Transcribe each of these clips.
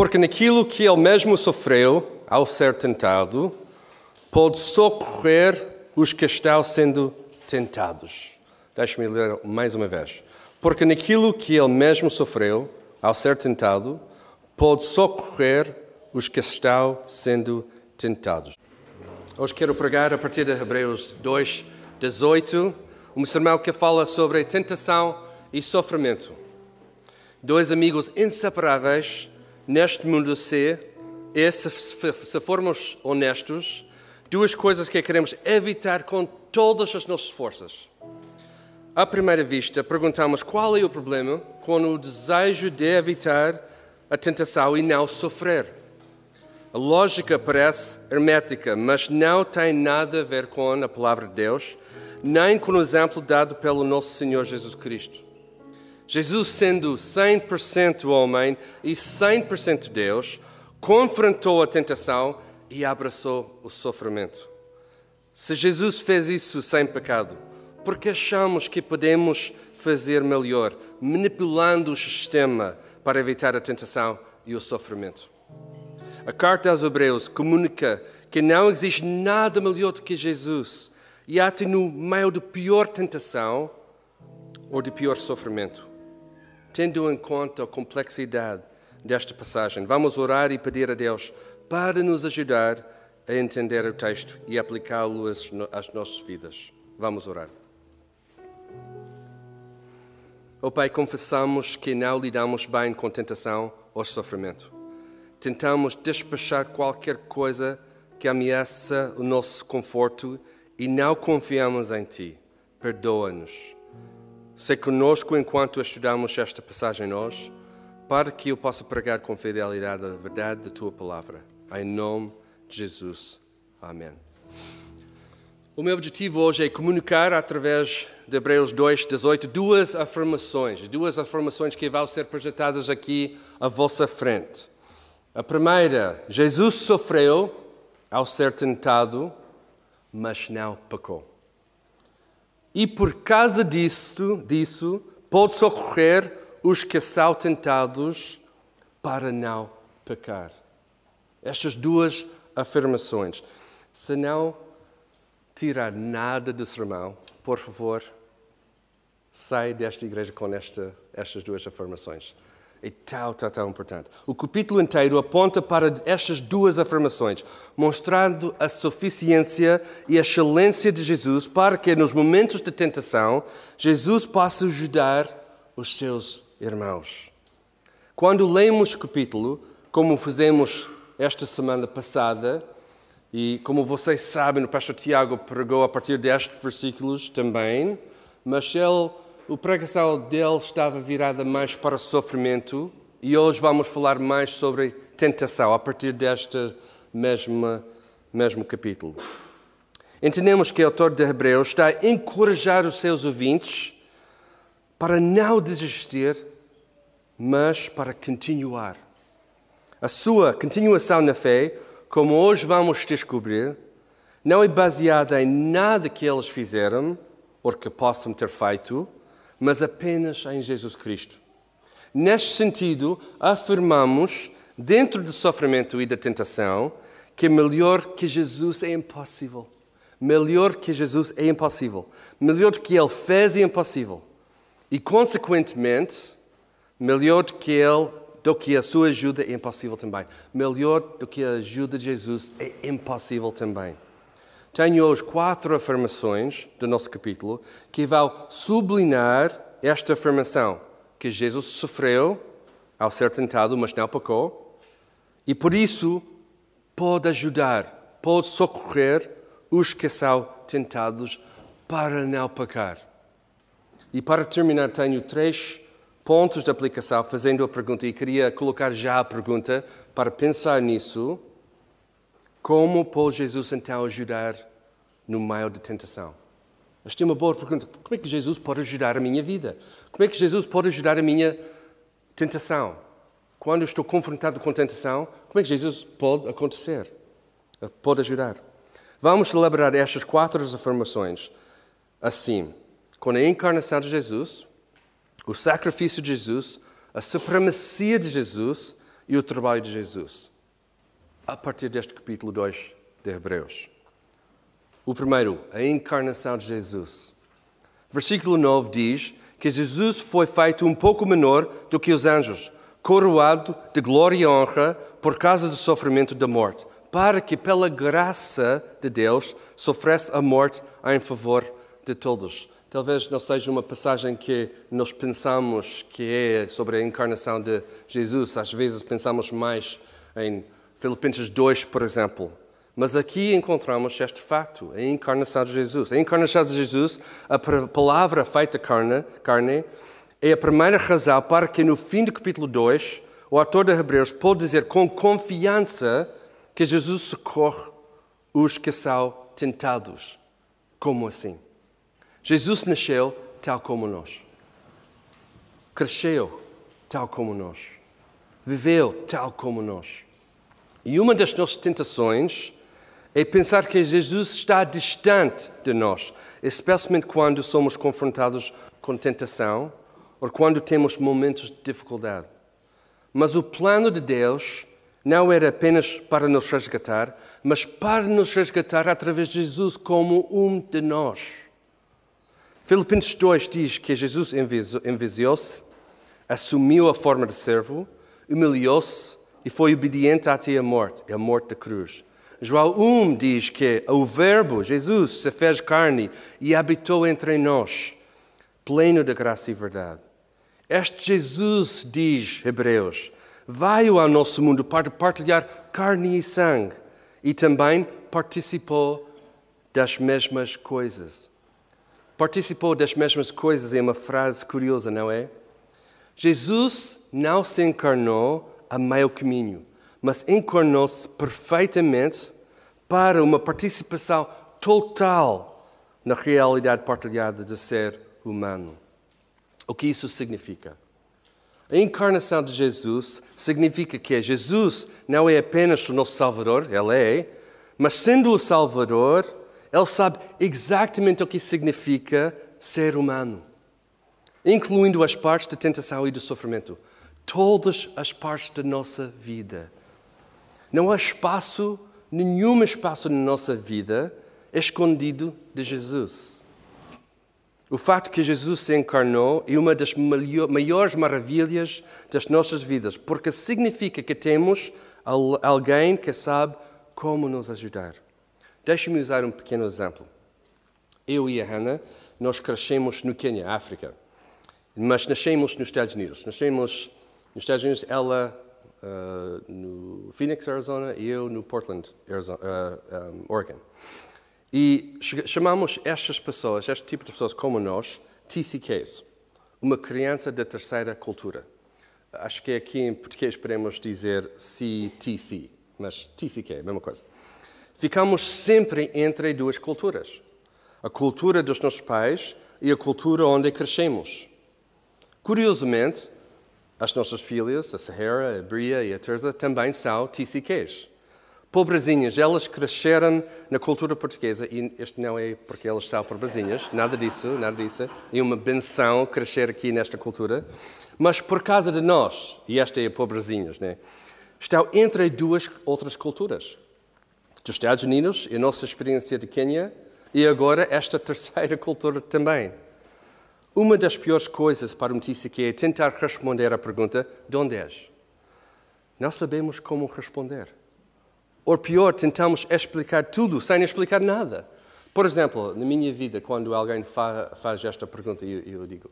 Porque naquilo que ele mesmo sofreu ao ser tentado, pode socorrer os que estão sendo tentados. Deixe-me ler mais uma vez. Porque naquilo que ele mesmo sofreu ao ser tentado, pode socorrer os que estão sendo tentados. Hoje quero pregar a partir de Hebreus 2, 18, um sermão que fala sobre tentação e sofrimento. Dois amigos inseparáveis neste mundo se, e se, se formos honestos, duas coisas que queremos evitar com todas as nossas forças. À primeira vista, perguntamos qual é o problema com o desejo de evitar a tentação e não sofrer. A lógica parece hermética, mas não tem nada a ver com a palavra de Deus, nem com o exemplo dado pelo nosso Senhor Jesus Cristo. Jesus, sendo 100% homem e 100% Deus, confrontou a tentação e abraçou o sofrimento. Se Jesus fez isso sem pecado, por que achamos que podemos fazer melhor, manipulando o sistema para evitar a tentação e o sofrimento? A carta aos Hebreus comunica que não existe nada melhor do que Jesus e até no meio da pior tentação ou de pior sofrimento tendo em conta a complexidade desta passagem, vamos orar e pedir a Deus para nos ajudar a entender o texto e aplicá-lo às nossas vidas. Vamos orar. Oh Pai, confessamos que não lidamos bem com tentação ou sofrimento. Tentamos despachar qualquer coisa que ameaça o nosso conforto e não confiamos em Ti. Perdoa-nos. Sei conosco enquanto estudamos esta passagem hoje, para que eu possa pregar com fidelidade a verdade da tua palavra. Em nome de Jesus. Amém. O meu objetivo hoje é comunicar através de Hebreus 2, 18, duas afirmações, duas afirmações que vão ser projetadas aqui à vossa frente. A primeira, Jesus sofreu ao ser tentado, mas não pecou. E por causa disso, disso pode socorrer os que são tentados para não pecar. Estas duas afirmações. Se não tirar nada do sermão, por favor, sai desta igreja com esta, estas duas afirmações. É tão, tão, tão importante. O capítulo inteiro aponta para estas duas afirmações, mostrando a suficiência e a excelência de Jesus para que, nos momentos de tentação, Jesus possa ajudar os seus irmãos. Quando lemos o capítulo, como fizemos esta semana passada, e como vocês sabem, o pastor Tiago pregou a partir destes versículos também, mas ele o pregação dele estava virada mais para o sofrimento e hoje vamos falar mais sobre tentação a partir deste mesmo, mesmo capítulo. Entendemos que o autor de Hebreus está a encorajar os seus ouvintes para não desistir, mas para continuar. A sua continuação na fé, como hoje vamos descobrir, não é baseada em nada que eles fizeram ou que possam ter feito, mas apenas em Jesus Cristo. Neste sentido, afirmamos, dentro do sofrimento e da tentação, que melhor que Jesus é impossível. Melhor que Jesus é impossível. Melhor que Ele fez é impossível. E, consequentemente, melhor que Ele, do que a sua ajuda é impossível também. Melhor do que a ajuda de Jesus é impossível também. Tenho hoje quatro afirmações do nosso capítulo que vão sublinhar esta afirmação: que Jesus sofreu ao ser tentado, mas não pecou, e por isso pode ajudar, pode socorrer os que são tentados para não pecar. E para terminar, tenho três pontos de aplicação, fazendo a pergunta, e queria colocar já a pergunta para pensar nisso como pode Jesus então ajudar no meio da tentação? Esta é uma boa pergunta. Como é que Jesus pode ajudar a minha vida? Como é que Jesus pode ajudar a minha tentação? Quando eu estou confrontado com tentação, como é que Jesus pode acontecer? Pode ajudar. Vamos celebrar estas quatro afirmações assim: com a encarnação de Jesus, o sacrifício de Jesus, a supremacia de Jesus e o trabalho de Jesus? A partir deste capítulo 2 de Hebreus. O primeiro, a encarnação de Jesus. Versículo 9 diz que Jesus foi feito um pouco menor do que os anjos, coroado de glória e honra por causa do sofrimento da morte, para que, pela graça de Deus, sofresse a morte em favor de todos. Talvez não seja uma passagem que nós pensamos que é sobre a encarnação de Jesus. Às vezes pensamos mais em Filipenses 2, por exemplo. Mas aqui encontramos este fato, a encarnação de Jesus. A encarnação de Jesus, a palavra feita carne, carne é a primeira razão para que no fim do capítulo 2, o autor de Hebreus pode dizer com confiança que Jesus socorre os que são tentados. Como assim? Jesus nasceu tal como nós. Cresceu tal como nós. Viveu tal como nós. E uma das nossas tentações é pensar que Jesus está distante de nós, especialmente quando somos confrontados com tentação ou quando temos momentos de dificuldade. Mas o plano de Deus não era apenas para nos resgatar, mas para nos resgatar através de Jesus como um de nós. Filipenses 2 diz que Jesus enviou-se, assumiu a forma de servo, humilhou-se e foi obediente até a morte, a morte da cruz. João 1 diz que o Verbo, Jesus, se fez carne e habitou entre nós, pleno de graça e verdade. Este Jesus, diz Hebreus, veio ao nosso mundo para partilhar carne e sangue e também participou das mesmas coisas. Participou das mesmas coisas é uma frase curiosa, não é? Jesus não se encarnou a meio caminho mas encarnou-se perfeitamente para uma participação total na realidade partilhada de ser humano. O que isso significa? A encarnação de Jesus significa que Jesus não é apenas o nosso Salvador, Ele é, mas sendo o Salvador, Ele sabe exatamente o que significa ser humano, incluindo as partes da tentação e do sofrimento, todas as partes da nossa vida. Não há espaço, nenhum espaço na nossa vida escondido de Jesus. O fato que Jesus se encarnou é uma das maiores maravilhas das nossas vidas, porque significa que temos alguém que sabe como nos ajudar. Deixe-me usar um pequeno exemplo. Eu e a Hannah, nós crescemos no Quênia, África, mas nascemos nos Estados Unidos. Nascemos nos Estados Unidos, ela uh, no Phoenix, Arizona, e eu no Portland, Arizona, uh, um, Oregon. E chamamos estas pessoas, este tipo de pessoas como nós, TCKs, uma criança da terceira cultura. Acho que aqui em português podemos dizer CTC, mas TCK, a mesma coisa. Ficamos sempre entre duas culturas. A cultura dos nossos pais e a cultura onde crescemos. Curiosamente, as nossas filhas, a Sahara, a Bria e a Terza, também são TCKs. Pobrezinhas, elas cresceram na cultura portuguesa, e este não é porque elas são pobrezinhas, nada disso, nada disso. É uma benção crescer aqui nesta cultura. Mas por causa de nós, e esta é pobrezinhas, né? estão entre duas outras culturas. Dos Estados Unidos, a nossa experiência de Quênia, e agora esta terceira cultura também. Uma das piores coisas para um TCK é tentar responder à pergunta: de onde és? Não sabemos como responder. Ou pior, tentamos explicar tudo sem explicar nada. Por exemplo, na minha vida, quando alguém fa faz esta pergunta, eu, eu digo: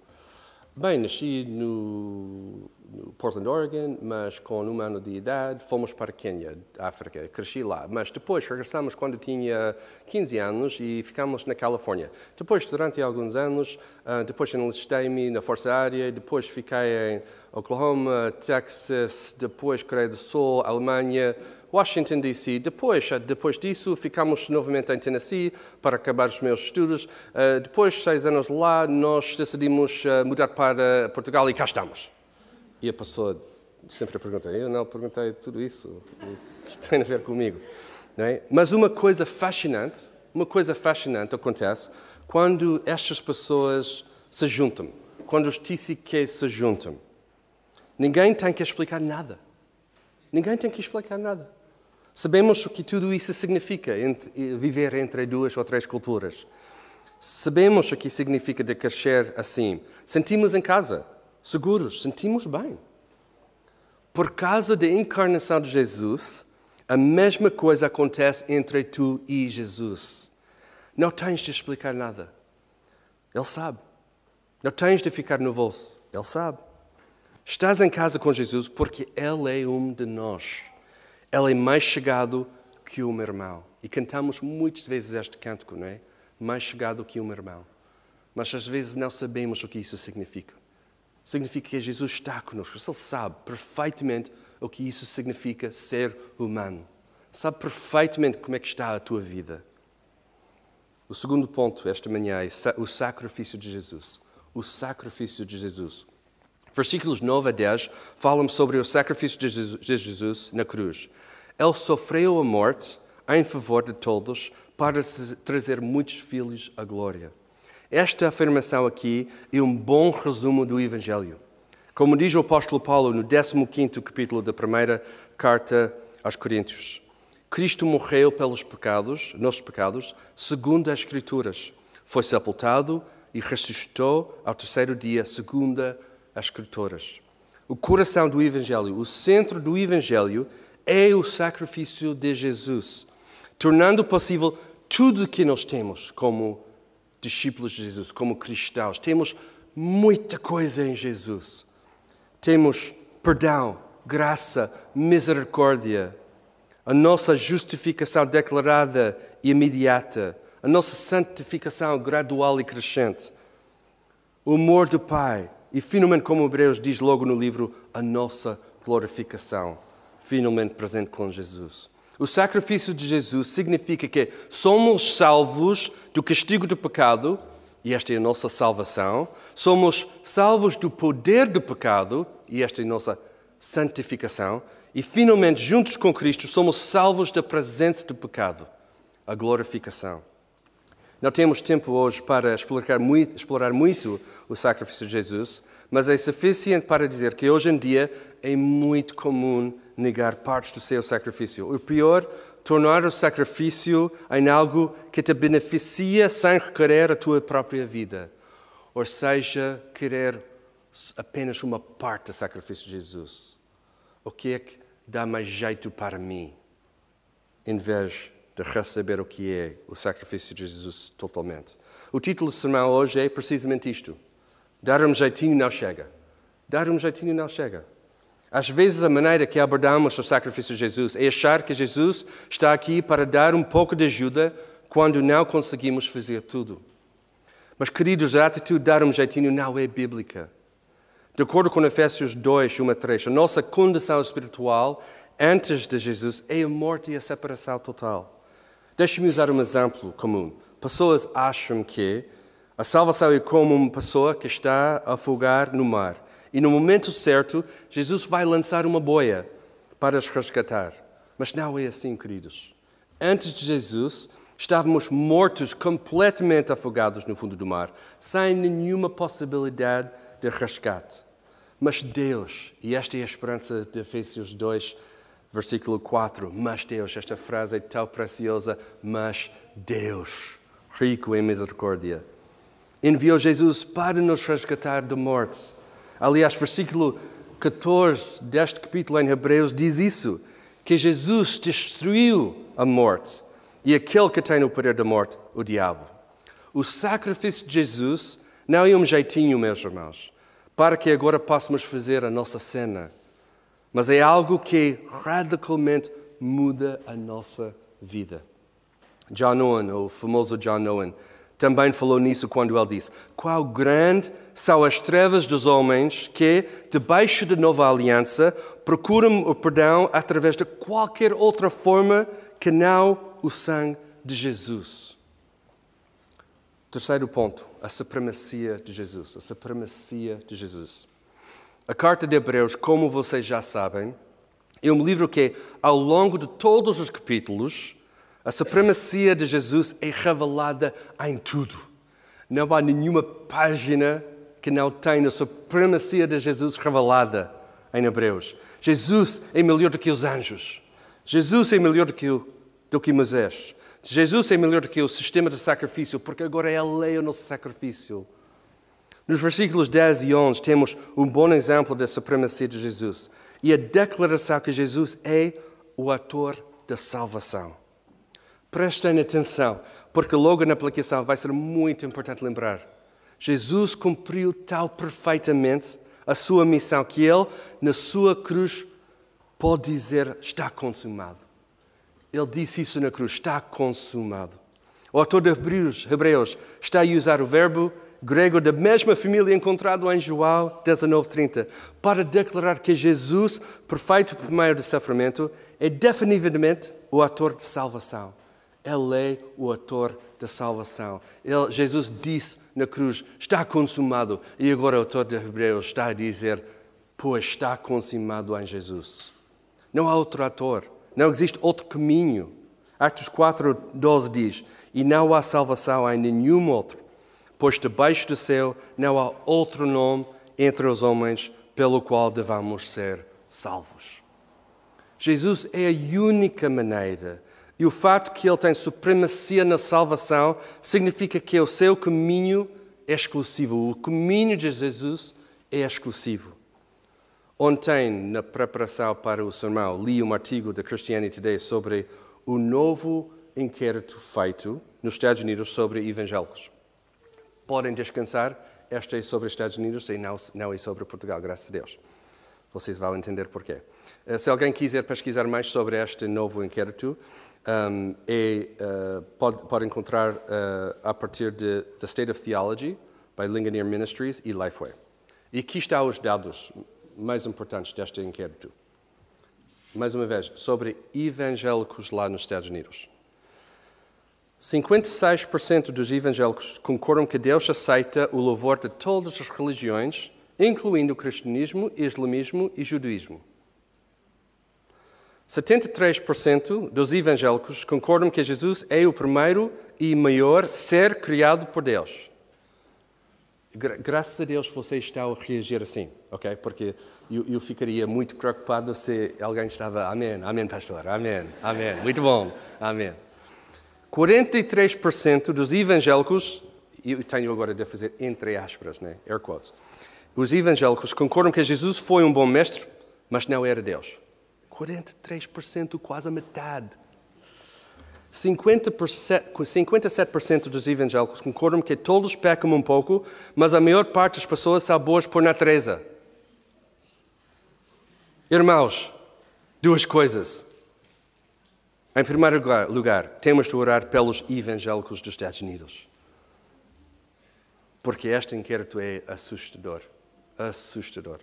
Bem, nasci no, no, Portland, Oregon, mas com um ano de idade fomos para Quênia, África, cresci lá. Mas depois regressamos quando tinha 15 anos e ficamos na Califórnia. Depois, durante alguns anos, uh, depois enlistei-me na Força Aérea, depois fiquei em Oklahoma, Texas, depois Coreia do Sul, Alemanha, Washington, D.C. Depois, depois disso, ficamos novamente em Tennessee para acabar os meus estudos. Uh, depois, seis anos lá, nós decidimos uh, mudar para Portugal e cá estamos. E a pessoa sempre pergunta, eu não perguntei tudo isso, o que tem a ver comigo? É? Mas uma coisa fascinante, uma coisa fascinante acontece quando estas pessoas se juntam, quando os TCK se juntam. Ninguém tem que explicar nada. Ninguém tem que explicar nada. Sabemos o que tudo isso significa, viver entre duas ou três culturas. Sabemos o que significa de crescer assim. Sentimos em casa, seguros, sentimos bem. Por causa da encarnação de Jesus, a mesma coisa acontece entre tu e Jesus. Não tens de explicar nada. Ele sabe. Não tens de ficar nervoso. Ele sabe. Estás em casa com Jesus porque Ele é um de nós. Ele é mais chegado que o meu irmão. E cantamos muitas vezes este cântico, não é? Mais chegado que o meu irmão. Mas às vezes não sabemos o que isso significa. Significa que Jesus está conosco. Ele sabe perfeitamente o que isso significa ser humano. Sabe perfeitamente como é que está a tua vida. O segundo ponto esta manhã é o sacrifício de Jesus. O sacrifício de Jesus. Versículos 9 a 10 falam sobre o sacrifício de Jesus na cruz. Ele sofreu a morte em favor de todos para trazer muitos filhos à glória. Esta afirmação aqui é um bom resumo do Evangelho. Como diz o apóstolo Paulo no 15 capítulo da primeira carta aos Coríntios, Cristo morreu pelos pecados, nossos pecados, segundo as Escrituras. Foi sepultado e ressuscitou ao terceiro dia, segundo as Escrituras. O coração do Evangelho, o centro do Evangelho, é o sacrifício de Jesus, tornando possível tudo o que nós temos como discípulos de Jesus, como cristãos. Temos muita coisa em Jesus. Temos perdão, graça, misericórdia, a nossa justificação declarada e imediata, a nossa santificação gradual e crescente, o amor do Pai, e finalmente, como Hebreus diz logo no livro, a nossa glorificação, finalmente presente com Jesus. O sacrifício de Jesus significa que somos salvos do castigo do pecado, e esta é a nossa salvação. Somos salvos do poder do pecado, e esta é a nossa santificação. E finalmente, juntos com Cristo, somos salvos da presença do pecado, a glorificação. Não temos tempo hoje para explorar muito, explorar muito o sacrifício de Jesus, mas é suficiente para dizer que hoje em dia é muito comum negar partes do seu sacrifício. O pior, tornar o sacrifício em algo que te beneficia sem requerer a tua própria vida. Ou seja, querer apenas uma parte do sacrifício de Jesus. O que é que dá mais jeito para mim? Em vez de receber o que é o sacrifício de Jesus totalmente. O título do sermão hoje é precisamente isto: Dar um jeitinho não chega. Dar um jeitinho não chega. Às vezes, a maneira que abordamos o sacrifício de Jesus é achar que Jesus está aqui para dar um pouco de ajuda quando não conseguimos fazer tudo. Mas, queridos, a atitude de dar um jeitinho não é bíblica. De acordo com Efésios 2, 1 a 3, a nossa condição espiritual antes de Jesus é a morte e a separação total. Deixe-me usar um exemplo comum. Pessoas acham que a salvação é como uma pessoa que está a afogar no mar. E no momento certo, Jesus vai lançar uma boia para os resgatar. Mas não é assim, queridos. Antes de Jesus, estávamos mortos, completamente afogados no fundo do mar, sem nenhuma possibilidade de resgate. Mas Deus, e esta é a esperança de Efésios 2, versículo 4. Mas Deus, esta frase é tão preciosa. Mas Deus, rico em misericórdia, enviou Jesus para nos resgatar da morte. Aliás, versículo 14 deste capítulo em Hebreus diz isso: que Jesus destruiu a morte e aquele que tem o poder da morte, o diabo. O sacrifício de Jesus não é um jeitinho, meus irmãos, para que agora possamos fazer a nossa cena mas é algo que radicalmente muda a nossa vida. John Owen, o famoso John Owen, também falou nisso quando ele disse: Qual grande são as trevas dos homens que, debaixo da nova aliança, procuram o perdão através de qualquer outra forma que não o sangue de Jesus. Terceiro ponto, a supremacia de Jesus. A supremacia de Jesus. A carta de Hebreus, como vocês já sabem, é um livro que, ao longo de todos os capítulos, a supremacia de Jesus é revelada em tudo. Não há nenhuma página que não tenha a supremacia de Jesus revelada em Hebreus. Jesus é melhor do que os anjos. Jesus é melhor do que, do que Moisés. Jesus é melhor do que o sistema de sacrifício, porque agora é a lei o nosso sacrifício. Nos versículos 10 e 11 temos um bom exemplo da supremacia de Jesus e a declaração que Jesus é o ator da salvação. Prestem atenção, porque logo na aplicação vai ser muito importante lembrar. Jesus cumpriu tal perfeitamente a sua missão que ele, na sua cruz, pode dizer: está consumado. Ele disse isso na cruz: está consumado. O autor de Hebreus, Hebreus está a usar o verbo grego da mesma família encontrado em João 19:30 para declarar que Jesus, perfeito por meio do sofrimento, é definitivamente o ator de salvação. Ele é o ator da salvação. Ele, Jesus disse na cruz: está consumado. E agora o autor de Hebreus está a dizer: pois está consumado em Jesus. Não há outro ator, não existe outro caminho. Atos 4, 12 diz: E não há salvação em nenhum outro, pois debaixo do céu não há outro nome entre os homens pelo qual devamos ser salvos. Jesus é a única maneira e o fato que ele tem supremacia na salvação significa que o seu caminho é exclusivo. O caminho de Jesus é exclusivo. Ontem, na preparação para o sermão, li um artigo da Christianity Today sobre o novo inquérito feito nos Estados Unidos sobre evangélicos. Podem descansar, esta é sobre os Estados Unidos e não, não é sobre Portugal, graças a Deus. Vocês vão entender porquê. Eh, se alguém quiser pesquisar mais sobre este novo inquérito, um, é, uh, pode, pode, encontrar uh, a partir de The State of Theology, by Ligonier Ministries e Lifeway. E aqui estão os dados mais importantes deste inquérito. Mais uma vez, sobre evangélicos lá nos Estados Unidos. 56% dos evangélicos concordam que Deus aceita o louvor de todas as religiões, incluindo o cristianismo, islamismo e judaísmo. 73% dos evangélicos concordam que Jesus é o primeiro e maior ser criado por Deus. Gra graças a Deus você está a reagir assim, ok? Porque eu, eu, ficaria muito preocupado se alguém estava, amém, amém, pastor, amém, amém, muito bom, amém. 43% dos evangélicos, eu tenho agora de fazer entre aspas, né? air quotes, os evangélicos concordam que Jesus foi um bom mestre, mas não era Deus. 43%, quase a metade. 57% dos evangélicos concordam que todos pecam um pouco, mas a maior parte das pessoas são boas por natureza. Irmãos, duas coisas. Em primeiro lugar, temos de orar pelos evangélicos dos Estados Unidos. Porque este inquérito é assustador. Assustador.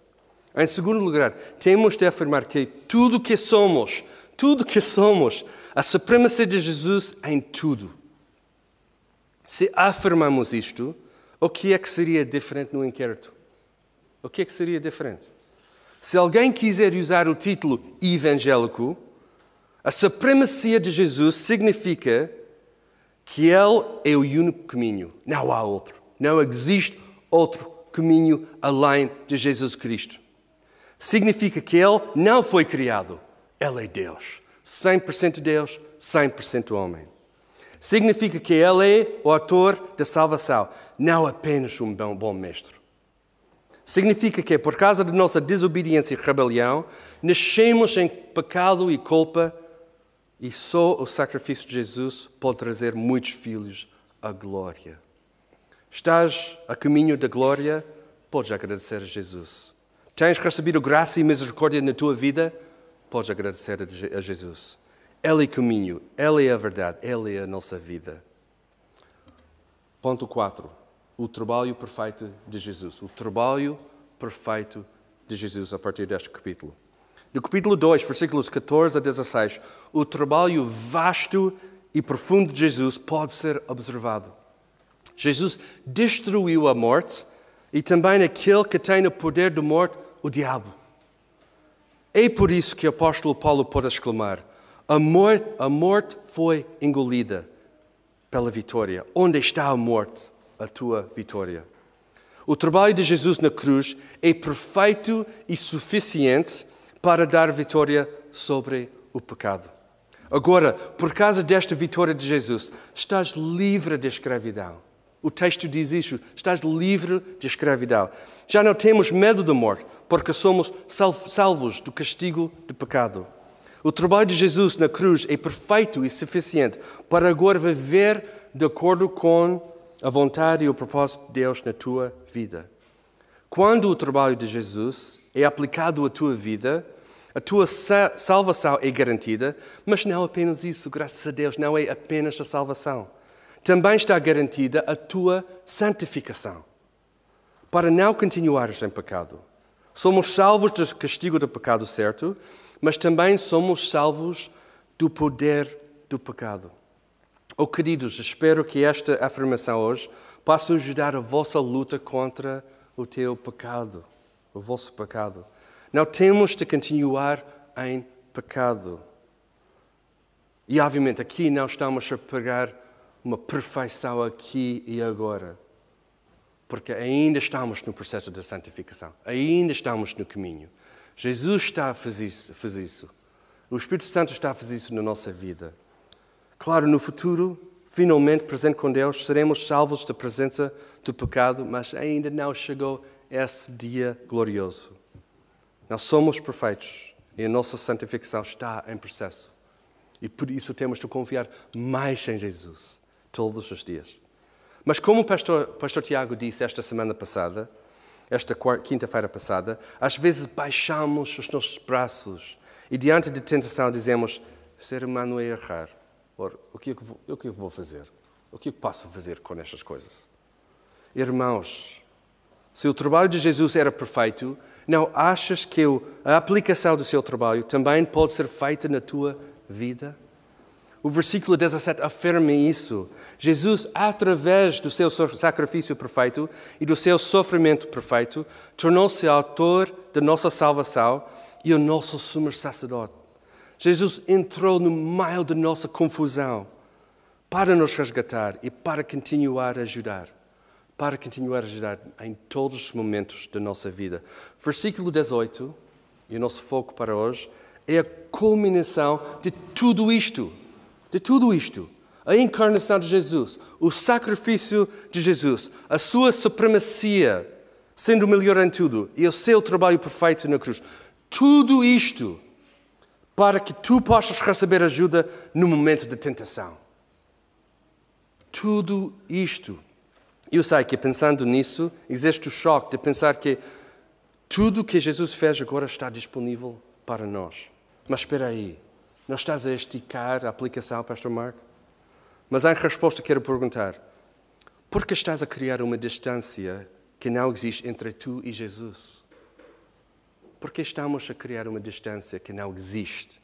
Em segundo lugar, temos de afirmar que tudo que somos, tudo que somos, a supremacia de Jesus em tudo. Se afirmamos isto, o que é que seria diferente no inquérito? O que é que seria diferente? Se alguém quiser usar o título evangélico, a supremacia de Jesus significa que Ele é o único caminho, não há outro. Não existe outro caminho além de Jesus Cristo significa que ele não foi criado. Ele é Deus. 100% Deus, 100% homem. Significa que ele é o autor da salvação, não apenas um bom, bom mestre. Significa que, por causa da nossa desobediência e rebelião, nascemos em pecado e culpa e só o sacrifício de Jesus pode trazer muitos filhos à glória. Estás a caminho da glória? Podes agradecer a Jesus. Tens recebido graça e misericórdia na tua vida? Podes agradecer a Jesus. Ele é o caminho, Ele é a verdade, Ele é a nossa vida. Ponto 4. O trabalho perfeito de Jesus. O trabalho perfeito de Jesus a partir deste capítulo. No capítulo 2, versículos 14 a 16, o trabalho vasto e profundo de Jesus pode ser observado. Jesus destruiu a morte e também aquele que tem o poder da morte o diabo. É por isso que o apóstolo Paulo pode exclamar: a morte, a morte foi engolida pela vitória. Onde está a morte? A tua vitória. O trabalho de Jesus na cruz é perfeito e suficiente para dar vitória sobre o pecado. Agora, por causa desta vitória de Jesus, estás livre da escravidão. O texto diz isso: estás livre de escravidão. Já não temos medo da morte, porque somos salvos do castigo do pecado. O trabalho de Jesus na cruz é perfeito e suficiente para agora viver de acordo com a vontade e o propósito de Deus na tua vida. Quando o trabalho de Jesus é aplicado à tua vida, a tua salvação é garantida, mas não apenas isso, graças a Deus, não é apenas a salvação. Também está garantida a tua santificação, para não continuares em pecado. Somos salvos do castigo do pecado, certo, mas também somos salvos do poder do pecado. Oh, queridos, espero que esta afirmação hoje possa ajudar a vossa luta contra o teu pecado, o vosso pecado. Não temos de continuar em pecado. E, obviamente, aqui não estamos a pegar uma perfeição aqui e agora, porque ainda estamos no processo da santificação, ainda estamos no caminho. Jesus está. A fazer isso. O Espírito Santo está a fazer isso na nossa vida. Claro, no futuro, finalmente, presente com Deus, seremos salvos da presença do pecado, mas ainda não chegou esse dia glorioso. Nós somos perfeitos e a nossa santificação está em processo. E por isso temos de confiar mais em Jesus todos os dias. Mas como o pastor, pastor Tiago disse esta semana passada, esta quinta-feira passada, às vezes baixamos os nossos braços e diante de tentação dizemos: ser humano é errar. Ora, o que, é que que é vou fazer? O que é que posso fazer com estas coisas? Irmãos, se o trabalho de Jesus era perfeito, não achas que a aplicação do seu trabalho também pode ser feita na tua vida? O versículo 17 afirma isso. Jesus, através do seu sacrifício perfeito e do seu sofrimento perfeito, tornou-se autor da nossa salvação e o nosso sumo sacerdote. Jesus entrou no meio da nossa confusão para nos resgatar e para continuar a ajudar. Para continuar a ajudar em todos os momentos da nossa vida. Versículo 18, e o nosso foco para hoje, é a culminação de tudo isto. De tudo isto. A encarnação de Jesus, o sacrifício de Jesus, a sua supremacia, sendo o melhor em tudo, e o seu trabalho perfeito na cruz. Tudo isto para que tu possas receber ajuda no momento de tentação. Tudo isto. Eu sei que pensando nisso, existe o choque de pensar que tudo o que Jesus fez agora está disponível para nós. Mas espera aí, não estás a esticar a aplicação, Pastor Mark? Mas em resposta quero perguntar, por que estás a criar uma distância que não existe entre tu e Jesus? Porque estamos a criar uma distância que não existe.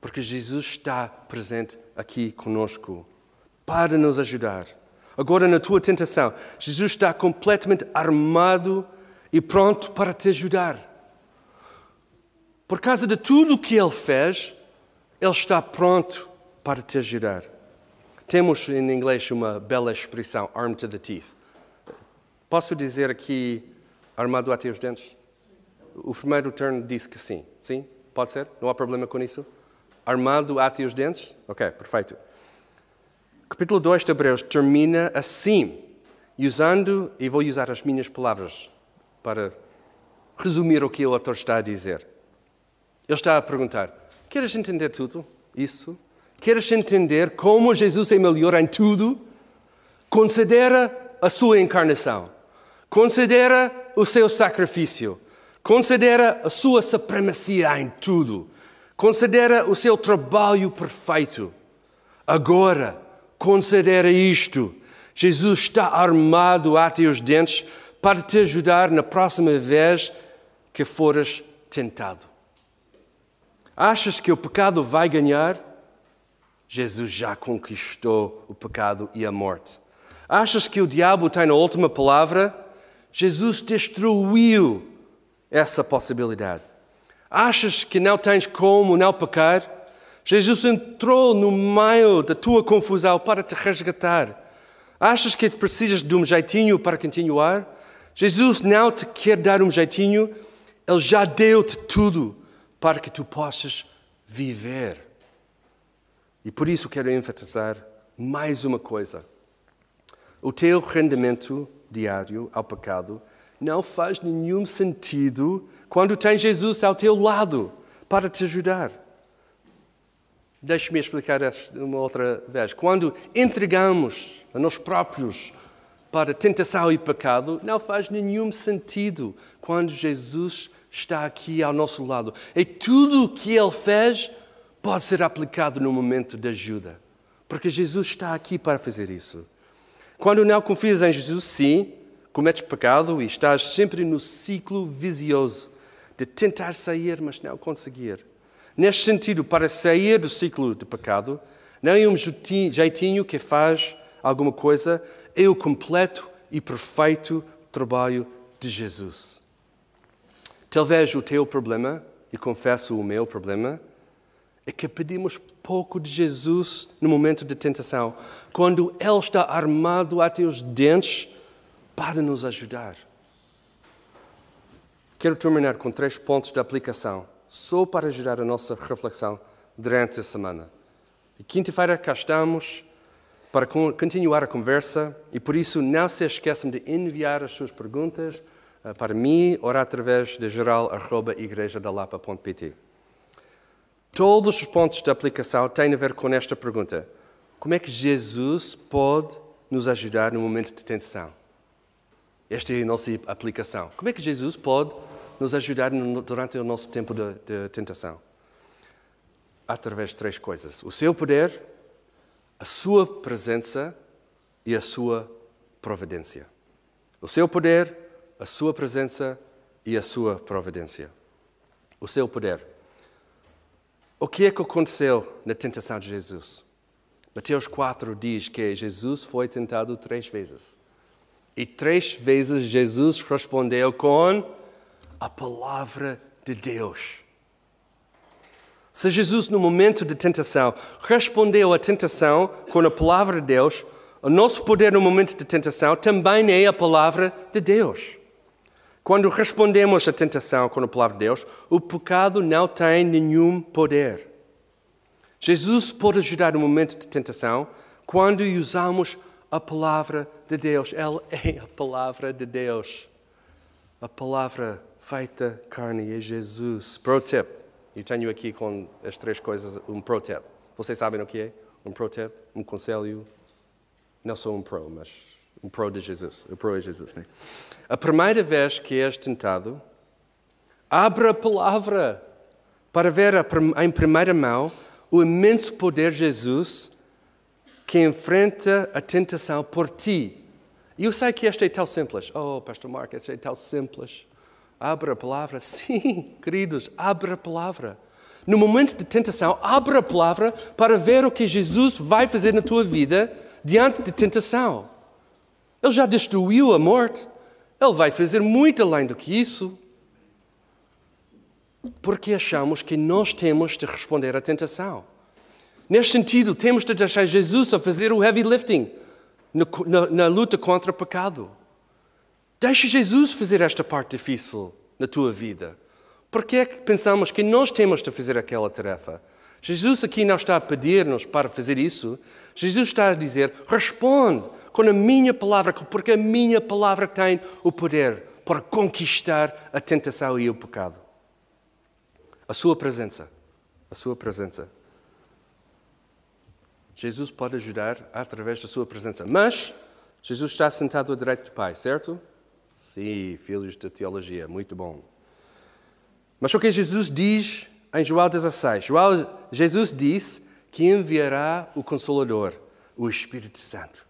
Porque Jesus está presente aqui conosco para nos ajudar. Agora, na tua tentação, Jesus está completamente armado e pronto para te ajudar. Por causa de tudo o que ele fez, ele está pronto para te ajudar. Temos em inglês uma bela expressão, armed to the teeth. Posso dizer aqui armado até os dentes? O primeiro turno disse que sim. Sim? Pode ser? Não há problema com isso? Armado até os dentes? Ok, perfeito. Capítulo 2 de Hebreus termina assim, usando, e vou usar as minhas palavras para resumir o que o autor está a dizer. Ele está a perguntar: Queres entender tudo isso? Queres entender como Jesus é melhor em tudo? Considera a sua encarnação. Considera o seu sacrifício. Considera a sua supremacia em tudo. Considera o seu trabalho perfeito. Agora, considera isto. Jesus está armado até os dentes para te ajudar na próxima vez que fores tentado. Achas que o pecado vai ganhar? Jesus já conquistou o pecado e a morte. Achas que o diabo tem a última palavra? Jesus destruiu essa possibilidade. Achas que não tens como não pecar? Jesus entrou no meio da tua confusão para te resgatar. Achas que precisas de um jeitinho para continuar? Jesus não te quer dar um jeitinho, Ele já deu-te tudo para que tu possas viver. E por isso quero enfatizar mais uma coisa. O teu rendimento diário ao pecado não faz nenhum sentido quando tens Jesus ao teu lado para te ajudar. Deixe-me explicar uma outra vez. Quando entregamos a nós próprios para tentação e pecado, não faz nenhum sentido quando Jesus está aqui ao nosso lado. E tudo o que ele fez pode ser aplicado no momento de ajuda, porque Jesus está aqui para fazer isso. Quando não confias em Jesus, sim, cometes pecado e estás sempre no ciclo vicioso de tentar sair, mas não conseguir. Neste sentido, para sair do ciclo de pecado, não é um jeitinho que faz alguma coisa, é o completo e perfeito trabalho de Jesus. Talvez o teu problema, e confesso o meu problema, é que pedimos pouco de Jesus no momento de tentação, quando Ele está armado até os dentes para nos ajudar. Quero terminar com três pontos de aplicação só para ajudar a nossa reflexão durante a semana. E quinta-feira cá estamos para continuar a conversa e por isso não se esqueçam de enviar as suas perguntas eh, para mim ou através de geral.igrejadalapa.pt. Todos os pontos de aplicação têm a ver com esta pergunta. Como é que Jesus pode nos ajudar no momento de tensão? Esta é a nossa aplicação. Como é que Jesus pode nos ajudar durante o nosso tempo de, de tentação? Através de três coisas: o seu poder, a sua presença e a sua providência. O seu poder, a sua presença e a sua providência. O seu poder. O que é que aconteceu na tentação de Jesus? Mateus 4 diz que Jesus foi tentado três vezes. E três vezes Jesus respondeu com a palavra de Deus. Se Jesus, no momento de tentação, respondeu à tentação com a palavra de Deus, o nosso poder no momento de tentação também é a palavra de Deus. Quando respondemos à tentação com a palavra de Deus, o pecado não tem nenhum poder. Jesus pode ajudar no momento de tentação quando usamos a palavra de Deus. Ele é a palavra de Deus. A palavra feita carne é Jesus. Pro tip. Eu tenho aqui com as três coisas um pro tip. Vocês sabem o que é? Um pro tip? Um conselho? Não sou um pro, mas um pro de Jesus. O pro é Jesus. Né? A primeira vez que és tentado, abra a palavra para ver em primeira mão o imenso poder de Jesus que enfrenta a tentação por ti. E eu sei que esta é tão simples. Oh, Pastor Mark, esta é tão simples. Abra a palavra. Sim, queridos, abra a palavra. No momento de tentação, abra a palavra para ver o que Jesus vai fazer na tua vida diante de tentação. Ele já destruiu a morte. Ele vai fazer muito além do que isso. Porque achamos que nós temos de responder à tentação. Neste sentido, temos de deixar Jesus a fazer o heavy lifting na, na, na luta contra o pecado. Deixa Jesus fazer esta parte difícil na tua vida. Por que é que pensamos que nós temos de fazer aquela tarefa? Jesus aqui não está a pedir-nos para fazer isso. Jesus está a dizer: responde com a minha palavra, porque a minha palavra tem o poder para conquistar a tentação e o pecado. A sua presença. A sua presença. Jesus pode ajudar através da sua presença. Mas Jesus está sentado à direita do Pai, certo? Sim, filhos de teologia, muito bom. Mas o que Jesus diz em João 16? João, Jesus disse que enviará o Consolador, o Espírito Santo,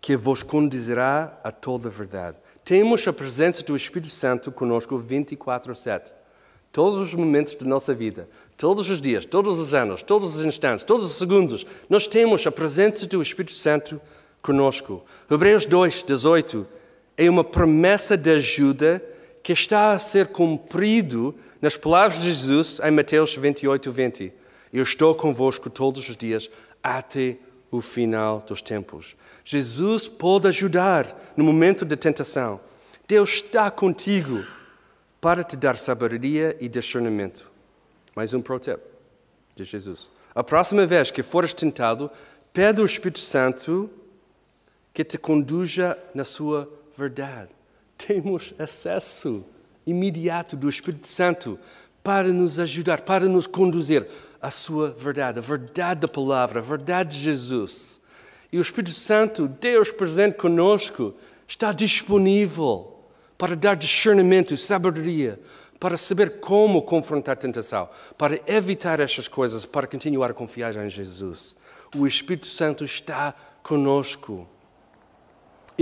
que vos conduzirá a toda a verdade. Temos a presença do Espírito Santo conosco 24 a 7 todos os momentos da nossa vida, todos os dias, todos os anos, todos os instantes, todos os segundos, nós temos a presença do Espírito Santo conosco. Hebreus 2, 18 é uma promessa de ajuda que está a ser cumprido nas palavras de Jesus em Mateus 28, 20. Eu estou convosco todos os dias até o final dos tempos. Jesus pode ajudar no momento de tentação. Deus está contigo para te dar sabedoria e discernimento. Mais um pro tip de Jesus. A próxima vez que fores tentado, pede ao Espírito Santo que te conduza na sua verdade. Temos acesso imediato do Espírito Santo para nos ajudar, para nos conduzir à sua verdade, a verdade da palavra, a verdade de Jesus. E o Espírito Santo, Deus presente conosco, está disponível para dar discernimento e sabedoria, para saber como confrontar a tentação, para evitar estas coisas, para continuar a confiar em Jesus. O Espírito Santo está conosco.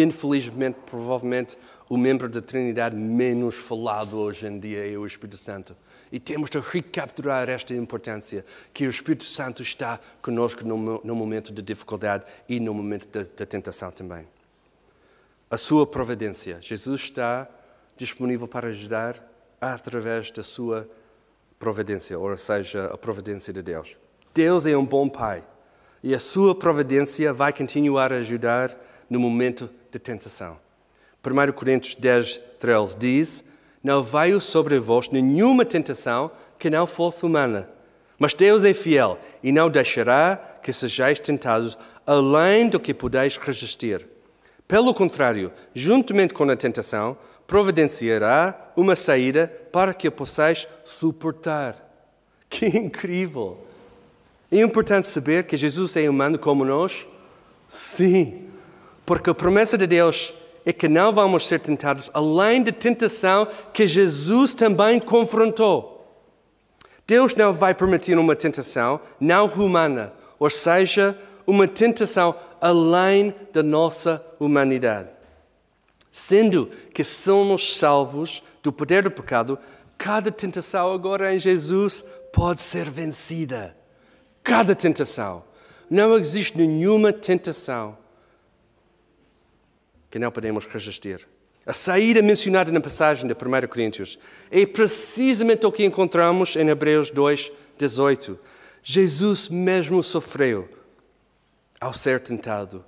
Infelizmente, provavelmente, o membro da Trindade menos falado hoje em dia é o Espírito Santo. E temos de recapturar esta importância, que o Espírito Santo está conosco no, no momento de dificuldade e no momento da, tentação também. A sua providência. Jesus está disponível para ajudar através da sua providência, ou seja, a providência de Deus. Deus é um bom Pai e a sua providência vai continuar a ajudar no momento de tentação. 1 Coríntios 10, 13 diz: Não veio sobre vós nenhuma tentação que não fosse humana. Mas Deus é fiel e não deixará que sejais tentados além do que podeis resistir. Pelo contrário, juntamente com a tentação, providenciará uma saída para que a possais suportar. Que incrível! É importante saber que Jesus é humano como nós? Sim, porque a promessa de Deus é que não vamos ser tentados além da tentação que Jesus também confrontou. Deus não vai permitir uma tentação não humana, ou seja, uma tentação além da nossa humanidade. Sendo que somos salvos do poder do pecado, cada tentação agora em Jesus pode ser vencida. Cada tentação. Não existe nenhuma tentação que não podemos resistir. A saída mencionada na passagem de 1 Coríntios é precisamente o que encontramos em Hebreus 2, 18. Jesus mesmo sofreu ao ser tentado,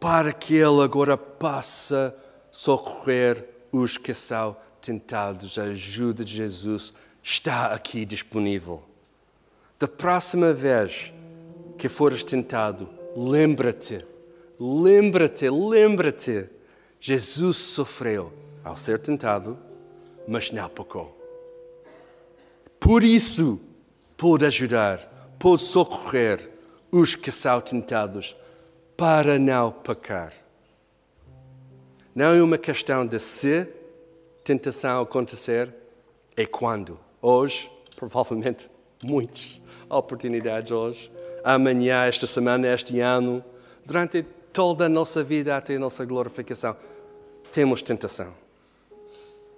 para que ele agora possa socorrer os que são tentados. A ajuda de Jesus está aqui disponível. Da próxima vez que fores tentado, lembra-te Lembra-te, lembra-te. Jesus sofreu ao ser tentado, mas não pecou. Por isso, pode ajudar, pode socorrer os que são tentados para não pecar. Não é uma questão de se tentação acontecer, é quando. Hoje, provavelmente, muitas oportunidades hoje. Amanhã, esta semana, este ano, durante toda a nossa vida até a nossa glorificação, temos tentação.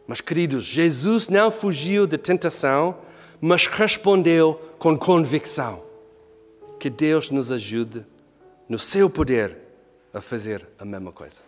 Mas, queridos, Jesus não fugiu da tentação, mas respondeu com convicção. Que Deus nos ajude, no seu poder, a fazer a mesma coisa.